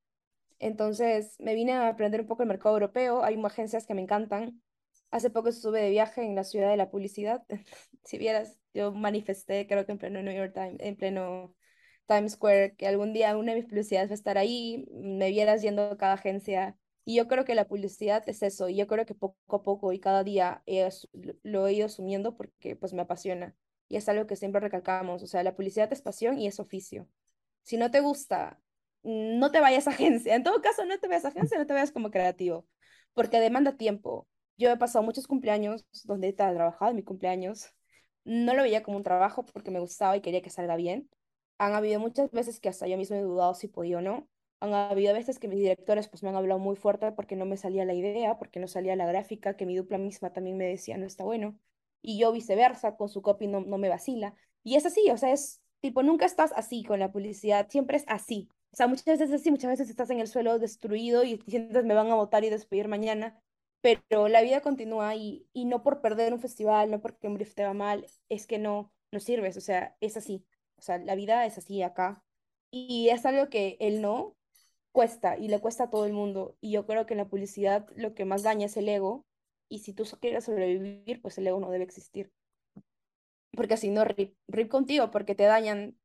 S4: Entonces me vine a aprender un poco el mercado europeo. Hay agencias que me encantan. Hace poco estuve de viaje en la ciudad de la publicidad. Si vieras, yo manifesté, creo que en pleno New York Times, en pleno Times Square, que algún día una de mis publicidades va a estar ahí, me vieras yendo a cada agencia. Y yo creo que la publicidad es eso. Y yo creo que poco a poco y cada día he lo he ido asumiendo porque pues me apasiona. Y es algo que siempre recalcamos. O sea, la publicidad es pasión y es oficio. Si no te gusta, no te vayas a agencia. En todo caso, no te vayas a agencia, no te vayas como creativo, porque demanda tiempo. Yo he pasado muchos cumpleaños donde he trabajado en mi cumpleaños. No lo veía como un trabajo porque me gustaba y quería que salga bien. Han habido muchas veces que hasta yo mismo he dudado si podía o no. Han habido veces que mis directores pues me han hablado muy fuerte porque no me salía la idea, porque no salía la gráfica, que mi dupla misma también me decía no está bueno. Y yo viceversa, con su copy no, no me vacila. Y es así, o sea, es tipo, nunca estás así con la publicidad, siempre es así. O sea, muchas veces es así, muchas veces estás en el suelo destruido y sientes me van a votar y despedir mañana, pero la vida continúa y, y no por perder un festival, no porque un brief te va mal, es que no, no sirves, o sea, es así. O sea, la vida es así acá. Y es algo que él no, cuesta y le cuesta a todo el mundo. Y yo creo que en la publicidad lo que más daña es el ego. Y si tú quieres sobrevivir, pues el ego no debe existir. Porque si no, rip, rip contigo, porque te dañan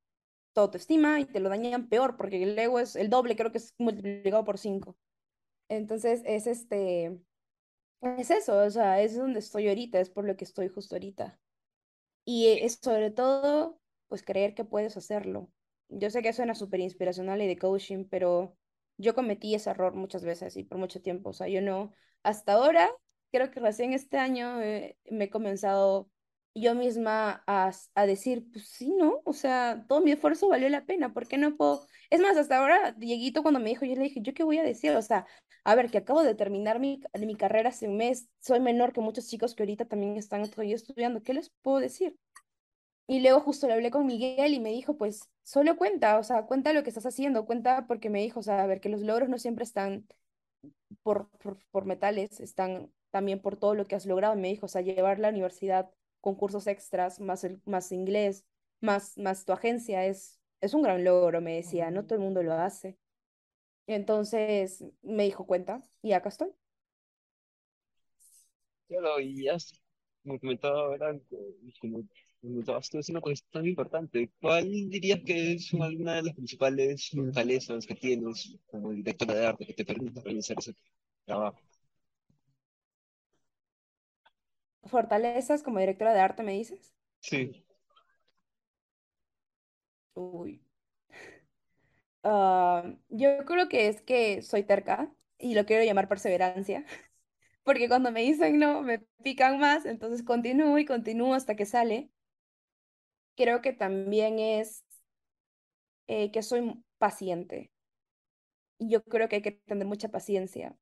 S4: tu autoestima y te lo dañan peor, porque el ego es el doble, creo que es multiplicado por cinco. Entonces es este, es eso, o sea, es donde estoy ahorita, es por lo que estoy justo ahorita. Y es sobre todo, pues creer que puedes hacerlo. Yo sé que suena súper inspiracional y de coaching, pero yo cometí ese error muchas veces y por mucho tiempo. O sea, yo no, hasta ahora, creo que recién este año eh, me he comenzado yo misma a, a, decir, pues sí, ¿no? O sea, todo mi esfuerzo valió la pena, ¿por qué no puedo? Es más, hasta ahora, Dieguito cuando me dijo, yo le dije, ¿yo qué voy a decir? O sea, a ver, que acabo de terminar mi, mi carrera hace un mes, soy menor que muchos chicos que ahorita también están todavía estudiando, ¿qué les puedo decir? Y luego justo le hablé con Miguel y me dijo, pues solo cuenta, o sea, cuenta lo que estás haciendo, cuenta porque me dijo, o sea, a ver, que los logros no siempre están por, por, por metales, están también por todo lo que has logrado. me dijo, o sea, llevar la universidad con cursos extras, más, el, más inglés, más, más tu agencia, es, es un gran logro, me decía, no todo el mundo lo hace. Entonces me dijo cuenta y acá estoy.
S2: Claro, y ahora, como tú, es una cuestión tan importante. ¿Cuál dirías que son alguna de las principales fortalezas que tienes como directora de arte que te permite realizar ese trabajo?
S4: ¿Fortalezas como directora de arte, me dices?
S2: Sí.
S4: Uy. Ah, yo creo que es que soy terca y lo quiero llamar perseverancia, porque cuando me dicen no, me pican más, entonces continúo y continúo hasta que sale. Creo que también es eh, que soy paciente. Yo creo que hay que tener mucha paciencia.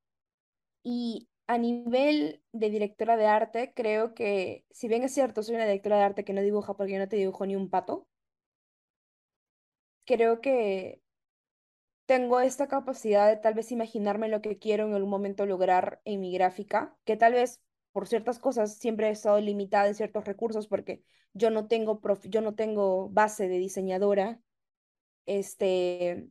S4: Y a nivel de directora de arte, creo que, si bien es cierto, soy una directora de arte que no dibuja porque yo no te dibujo ni un pato, creo que tengo esta capacidad de tal vez imaginarme lo que quiero en algún momento lograr en mi gráfica, que tal vez por ciertas cosas siempre he estado limitada en ciertos recursos porque yo no tengo, yo no tengo base de diseñadora. Este,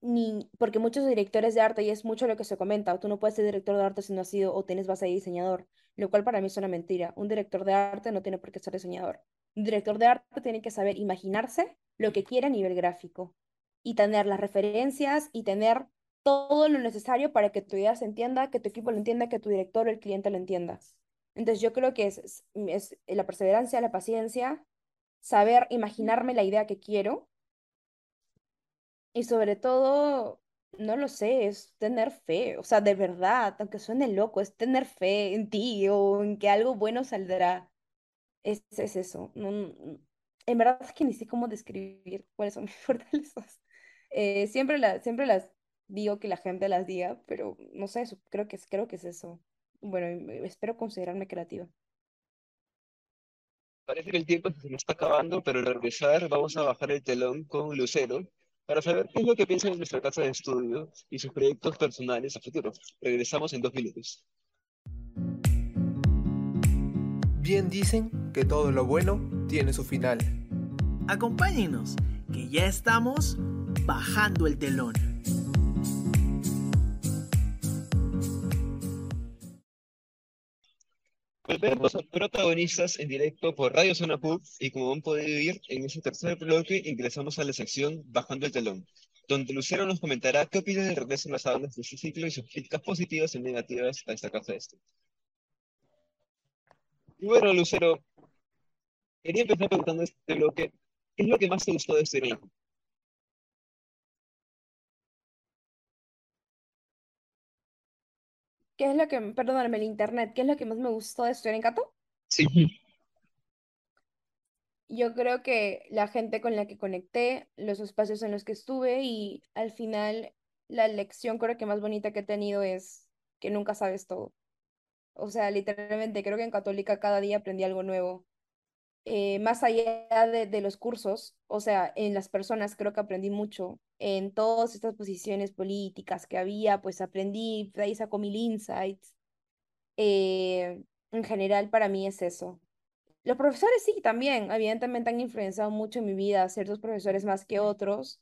S4: ni porque muchos directores de arte, y es mucho lo que se comenta, tú no puedes ser director de arte si no has sido o tienes base de diseñador, lo cual para mí es una mentira. Un director de arte no tiene por qué ser diseñador. Un director de arte tiene que saber imaginarse lo que quiere a nivel gráfico y tener las referencias y tener todo lo necesario para que tu idea se entienda, que tu equipo lo entienda, que tu director o el cliente lo entienda. Entonces yo creo que es, es la perseverancia, la paciencia, saber imaginarme la idea que quiero y sobre todo, no lo sé, es tener fe, o sea, de verdad, aunque suene loco, es tener fe en ti o en que algo bueno saldrá. Es, es eso. En verdad es que ni sé cómo describir cuáles son mis fortalezas. Eh, siempre, la, siempre las digo que la gente las diga, pero no sé, eso, creo que, es, creo que es eso. Bueno, espero considerarme creativa.
S2: Parece que el tiempo se nos está acabando, pero al regresar vamos a bajar el telón con Lucero para saber qué es lo que piensa en nuestra casa de estudio y sus proyectos personales a futuro. Regresamos en dos minutos.
S5: Bien dicen que todo lo bueno tiene su final.
S1: Acompáñenos, que ya estamos bajando el telón.
S2: Volvemos a protagonistas en directo por Radio Zona Pub y como han podido oír, en ese tercer bloque ingresamos a la sección Bajando el Telón, donde Lucero nos comentará qué opina del regreso a las aulas de este ciclo y sus críticas positivas y negativas a esta casa de esto. Y bueno, Lucero, quería empezar preguntando este bloque, ¿qué es lo que más te gustó de este evento?
S4: ¿Qué es lo que, perdóname, el internet, qué es lo que más me gustó de estudiar en Cato?
S2: Sí.
S4: Yo creo que la gente con la que conecté, los espacios en los que estuve y al final la lección creo que más bonita que he tenido es que nunca sabes todo. O sea, literalmente creo que en Católica cada día aprendí algo nuevo. Eh, más allá de, de, los cursos, o sea, en las personas creo que aprendí mucho. En todas estas posiciones políticas que había, pues aprendí, de ahí saco mil insights. Eh, en general, para mí es eso. Los profesores sí, también, evidentemente han influenciado mucho en mi vida, ciertos profesores más que otros,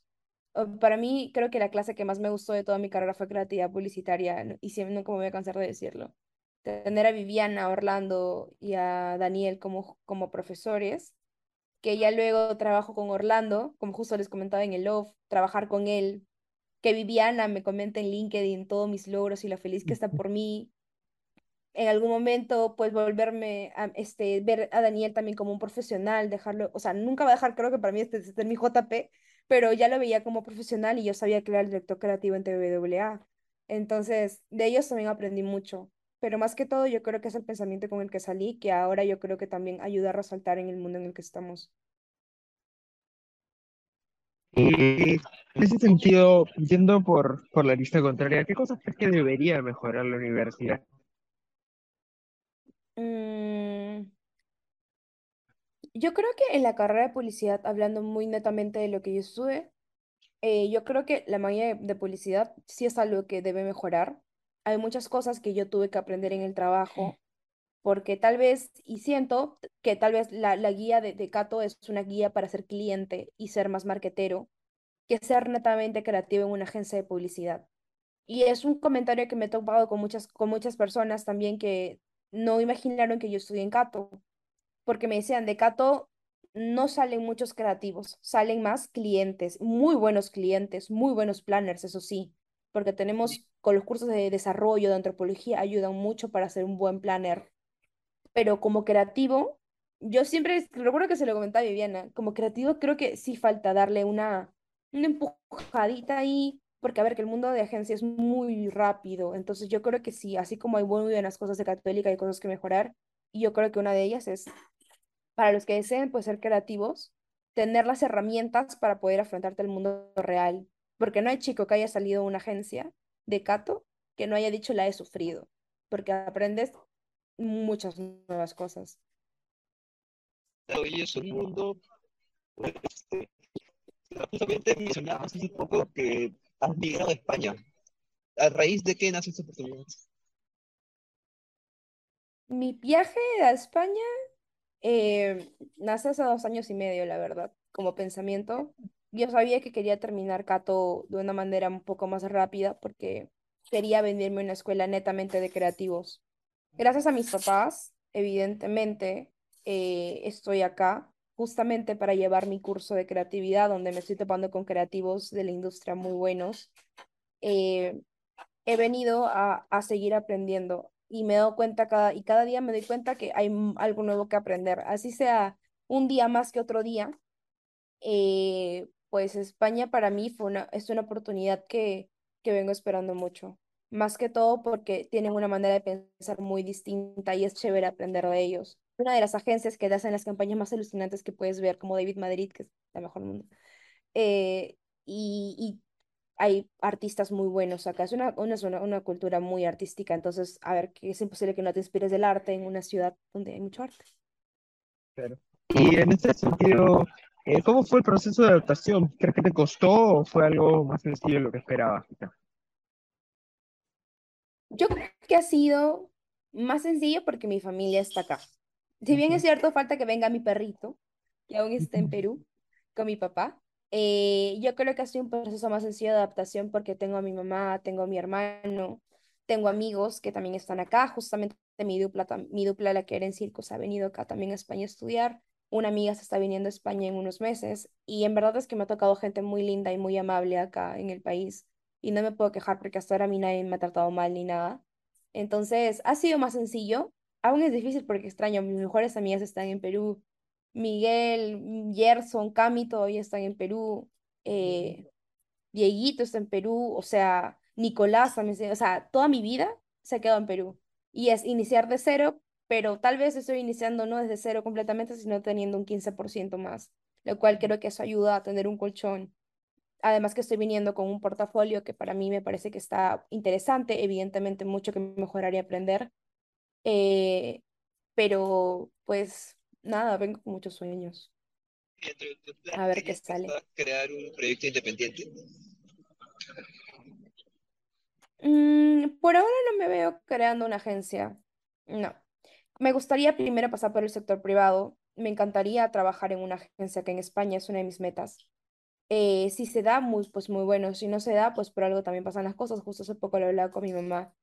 S4: para mí creo que la clase que más me gustó de toda mi carrera fue creatividad publicitaria y siempre nunca me voy a cansar de decirlo. Tener a Viviana, a Orlando y a Daniel como, como profesores, que ya luego trabajo con Orlando, como justo les comentaba en el Love, trabajar con él, que Viviana me comenta en LinkedIn todos mis logros y la feliz que está por mí, en algún momento, pues volverme a este, ver a Daniel también como un profesional, dejarlo, o sea, nunca va a dejar, creo que para mí este, este es mi JP, pero ya lo veía como profesional y yo sabía que era el director creativo en TWA. Entonces, de ellos también aprendí mucho, pero más que todo yo creo que es el pensamiento con el que salí, que ahora yo creo que también ayuda a resaltar en el mundo en el que estamos.
S3: Y en ese sentido, yendo por, por la lista contraria, ¿qué cosas crees que debería mejorar la universidad?
S4: Mm, yo creo que en la carrera de publicidad, hablando muy netamente de lo que yo estuve, Eh, yo creo que la magia de, de publicidad sí es algo que debe mejorar. Hay muchas cosas que yo tuve que aprender en el trabajo, porque tal vez, y siento que tal vez la, la guía de, de Cato es una guía para ser cliente y ser más marketero, que ser netamente creativo en una agencia de publicidad. Y es un comentario que me he topado con muchas, con muchas personas también que no imaginaron que yo estudié en Cato porque me decían, de Cato no salen muchos creativos, salen más clientes, muy buenos clientes, muy buenos planners, eso sí, porque tenemos con los cursos de desarrollo de antropología ayudan mucho para ser un buen planner, pero como creativo, yo siempre recuerdo que se lo comentaba a Viviana, como creativo creo que sí falta darle una, una empujadita ahí, porque a ver, que el mundo de agencia es muy rápido, entonces yo creo que sí, así como hay muy buenas cosas de Católica y cosas que mejorar, y yo creo que una de ellas es para los que deseen pues, ser creativos, tener las herramientas para poder afrontarte al mundo real. Porque no hay chico que haya salido de una agencia de Cato que no haya dicho la he sufrido, porque aprendes muchas nuevas cosas.
S3: Hoy es un mundo, pues, este, justamente mencionabas hace poco que has migrado a España. ¿A raíz de qué nace esta oportunidad?
S4: Mi viaje a España eh, nace hace dos años y medio, la verdad, como pensamiento. Yo sabía que quería terminar Cato de una manera un poco más rápida porque quería venirme a una escuela netamente de creativos. Gracias a mis papás, evidentemente, eh, estoy acá justamente para llevar mi curso de creatividad, donde me estoy topando con creativos de la industria muy buenos. Eh, he venido a, a seguir aprendiendo y me doy cuenta cada, y cada día me doy cuenta que hay algo nuevo que aprender. Así sea un día más que otro día, eh, pues España para mí fue una, es una oportunidad que, que vengo esperando mucho. Más que todo porque tienen una manera de pensar muy distinta y es chévere aprender de ellos. Una de las agencias que te hacen las campañas más alucinantes que puedes ver, como David Madrid, que es la mejor mundo. Eh, y, y hay artistas muy buenos acá. Es una, una, una cultura muy artística, entonces, a ver, que es imposible que no te inspires del arte en una ciudad donde hay mucho arte.
S3: Claro. Y en ese sentido, eh, ¿cómo fue el proceso de adaptación? ¿Crees que te costó o fue algo más sencillo de lo que esperabas?
S4: Yo creo que ha sido más sencillo porque mi familia está acá. Si bien es cierto, falta que venga mi perrito, que aún está en Perú, con mi papá. eh, yo creo que ha sido un proceso más sencillo de adaptación porque tengo a mi mamá, tengo a mi hermano, tengo amigos que también están acá. Justamente mi dupla, mi dupla, la que era en circos, ha venido acá también a España a estudiar. Una amiga se está viniendo a España en unos meses. Y en verdad es que me ha tocado gente muy linda y muy amable acá en el país. Y no me puedo quejar porque hasta ahora a mí nadie me ha tratado mal ni nada. Entonces, ha sido más sencillo. Aún es difícil porque extraño, mis mejores amigas están en Perú. Miguel, Gerson, Cami todavía están en Perú. eh, Dieguito está en Perú. O sea, Nicolás también. O sea, toda mi vida se ha quedado en Perú. Y es iniciar de cero, pero tal vez estoy iniciando no desde cero completamente, sino teniendo un 15% más, lo cual creo que eso ayuda a tener un colchón. Además que estoy viniendo con un portafolio que para mí me parece que está interesante, evidentemente mucho que mejorar y aprender, eh, pero pues nada, vengo con muchos sueños.
S3: ¿Y entre tus
S4: A ver qué sale.
S3: crear un proyecto independiente?
S4: Mm, por ahora no me veo creando una agencia. No. Me gustaría primero pasar por el sector privado. Me encantaría trabajar en una agencia que en España es una de mis metas. Eh, si se da, muy, pues muy bueno. Si no se da, pues por algo también pasan las cosas. Justo hace poco lo hablaba con mi mamá.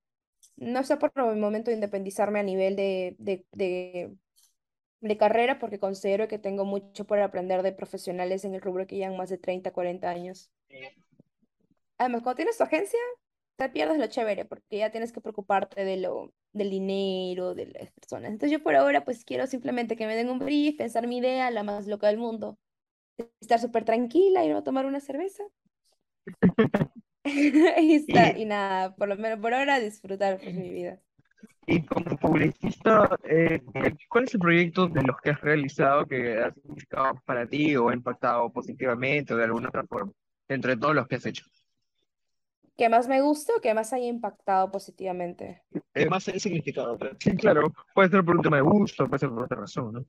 S4: No sé por el momento de independizarme a nivel de, de, de, de carrera, porque considero que tengo mucho por aprender de profesionales en el rubro que llevan más de 30, 40 años. Además, cuando tienes tu agencia, te pierdes lo chévere, porque ya tienes que preocuparte de lo, del dinero, de las personas. Entonces yo por ahora pues quiero simplemente que me den un brief, pensar mi idea, la más loca del mundo, estar súper tranquila, ir a tomar una cerveza. y, está, y nada, por lo menos por ahora disfrutar pues, mi vida.
S3: Y como publicista, eh, ¿cuál es el proyecto de los que has realizado que ha significado para ti o ha impactado positivamente o de alguna otra forma, dentro de todos los que has hecho?
S4: ¿Qué más me gusta o qué más haya impactado positivamente?
S3: Eh, más el significado. Sí, claro, puede ser por un tema de gusto, puede ser por otra razón, ¿no?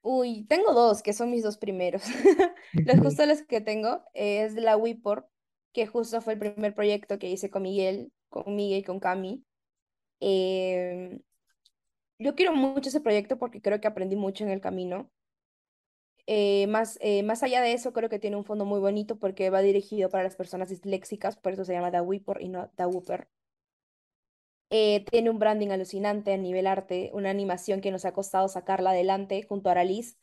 S4: Uy, tengo dos, que son mis dos primeros. los justo los que tengo es la WIPOR, que justo fue el primer proyecto que hice con Miguel, con Miguel y con Cami. Eh, yo quiero mucho ese proyecto porque creo que aprendí mucho en el camino. Eh, más, eh, más allá de eso, creo que tiene un fondo muy bonito porque va dirigido para las personas disléxicas, por eso se llama Da Wipor y no Da Wooper. Eh, tiene un branding alucinante a nivel arte, una animación que nos ha costado sacarla adelante junto a Aralis,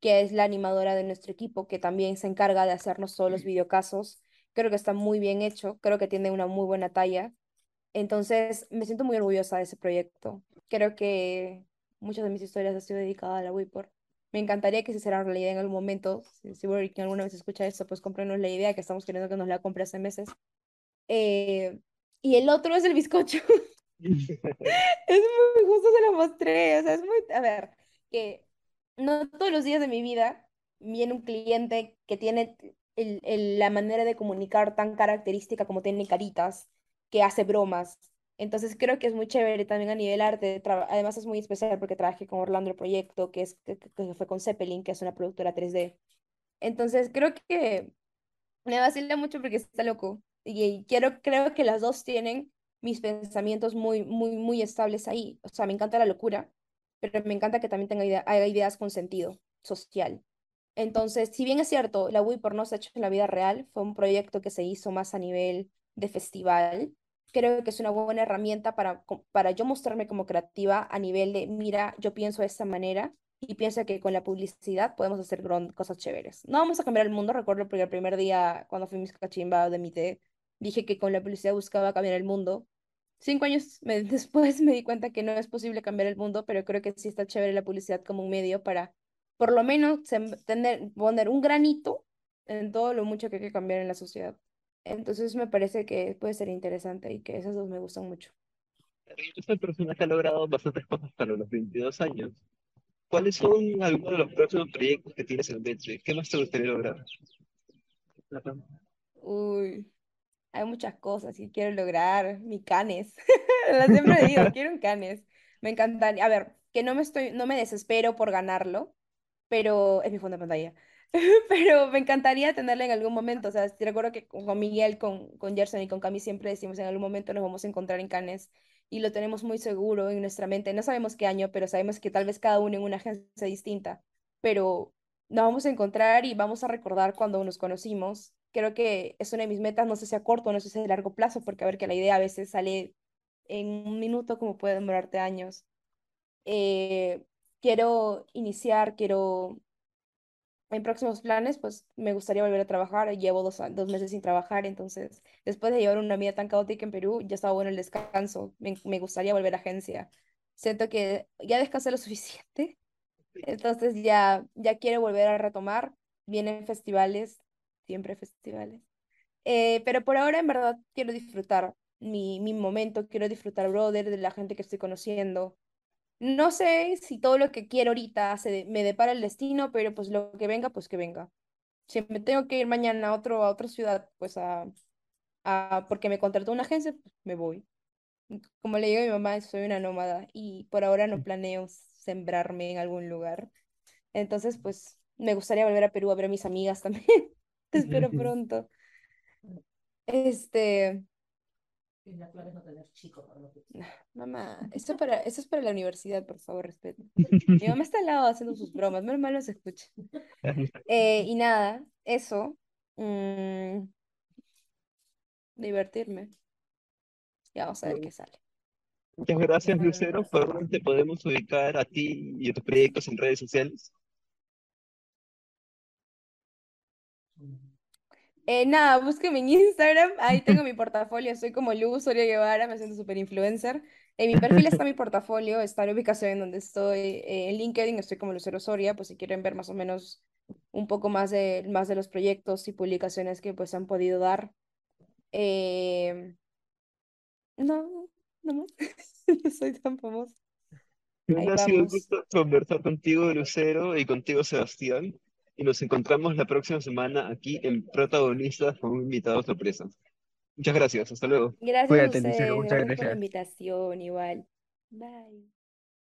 S4: que es la animadora de nuestro equipo, que también se encarga de hacernos todos los videocasos. Creo que está muy bien hecho, creo que tiene una muy buena talla. Entonces, me siento muy orgullosa de ese proyecto. Creo que muchas de mis historias han sido dedicadas a la Wipor. Me encantaría que se hiciera realidad en algún momento. Si, si alguna vez escucha esto, pues cómprenos la idea que estamos queriendo que nos la compre hace meses. Eh, y el otro es el bizcocho. es muy, justo se lo mostré, o sea, es muy, a ver, que no todos los días de mi vida viene un cliente que tiene el, el, la manera de comunicar tan característica como tiene caritas, que hace bromas. Entonces creo que es muy chévere también a nivel arte. Además es muy especial porque trabajé con Orlando el proyecto, que, es, que, fue con Zeppelin, que es una productora 3D. Entonces creo que me vacila mucho porque está loco. Y quiero, creo que las dos tienen mis pensamientos muy, muy, muy estables ahí. O sea, me encanta la locura, pero me encanta que también tenga idea, haya ideas con sentido social. Entonces, si bien es cierto, la por no se ha hecho en la vida real, fue un proyecto que se hizo más a nivel de festival. Creo que es una buena herramienta para, para yo mostrarme como creativa a nivel de, mira, yo pienso de esta manera y pienso que con la publicidad podemos hacer cosas chéveres. No vamos a cambiar el mundo, recuerdo porque el primer día cuando fui mis cachimba de mi té, dije que con la publicidad buscaba cambiar el mundo. Cinco años después me di cuenta que no es posible cambiar el mundo, pero creo que sí está chévere la publicidad como un medio para, por lo menos, tener, poner un granito en todo lo mucho que hay que cambiar en la sociedad. Entonces me parece que puede ser interesante y que esas dos me gustan mucho.
S2: Esta persona que ha logrado bastantes cosas para los 22 años. ¿Cuáles son algunos de los próximos proyectos que tienes en mente? ¿Qué más te gustaría lograr?
S4: Uy, hay muchas cosas que quiero lograr. Mi canes. siempre digo, quiero un canes. Me encantaría. A ver, que no me estoy, no me desespero por ganarlo, pero es mi fondo de pantalla. pero me encantaría tenerla en algún momento. O sea, recuerdo que con Miguel, con, con Gerson y con Cami siempre decimos en algún momento nos vamos a encontrar en Cannes y lo tenemos muy seguro en nuestra mente. No sabemos qué año, pero sabemos que tal vez cada uno en una agencia distinta, pero nos vamos a encontrar y vamos a recordar cuando nos conocimos. Creo que es una de mis metas, no sé si a corto, no sé si a largo plazo, porque a ver que la idea a veces sale en un minuto como puede demorarte años. Eh, quiero iniciar, quiero en próximos planes, pues me gustaría volver a trabajar. Llevo dos, dos meses sin trabajar, entonces después de llevar una vida tan caótica en Perú, ya estaba bueno el descanso. Me, gustaría volver a agencia. Siento que ya descansé lo suficiente, entonces ya, ya quiero volver a retomar. Vienen festivales, siempre festivales. Eh, pero por ahora, en verdad, quiero disfrutar mi, mi momento, quiero disfrutar, brother, de la gente que estoy conociendo. No sé si todo lo que quiero ahorita se me depara el destino, pero pues lo que venga, pues que venga. Si me tengo que ir mañana a, otro, a otra ciudad, pues a, a, porque me contrató una agencia, pues me voy. Como le digo a mi mamá, soy una nómada y por ahora no planeo sembrarme en algún lugar. Entonces, pues me gustaría volver a Perú a ver a mis amigas también. Espero pronto. Este, Mamá, esto, para, esto es para la universidad, por favor, respeto. Mi mamá está al lado haciendo sus bromas, menos mal no se escucha. Eh, y nada, eso. mm, divertirme. Ya vamos a ver qué sale.
S2: Muchas gracias, Lucero. ¿Por dónde te podemos ubicar a ti y a tus proyectos en redes sociales?
S4: Eh, nada, búsqueme en Instagram, ahí tengo mi portafolio, soy como Lu Soria Guevara, me siento súper influencer. En mi perfil está mi portafolio, está la ubicación en donde estoy. eh, en LinkedIn estoy como Lucero Soria, pues si quieren ver más o menos un poco más de, más de los proyectos y publicaciones que pues han podido dar. Eh, no, no más, no soy tan famosa. Ahí
S2: Ha sido un gusto conversar contigo, Lucero, y contigo, Sebastián. Y nos encontramos la próxima semana aquí en Protagonistas con un invitado sorpresa. Muchas gracias. Hasta luego.
S4: Gracias a
S5: Cuídate, Lucero,
S4: ustedes,
S5: muchas
S4: gracias por la invitación, igual. Bye.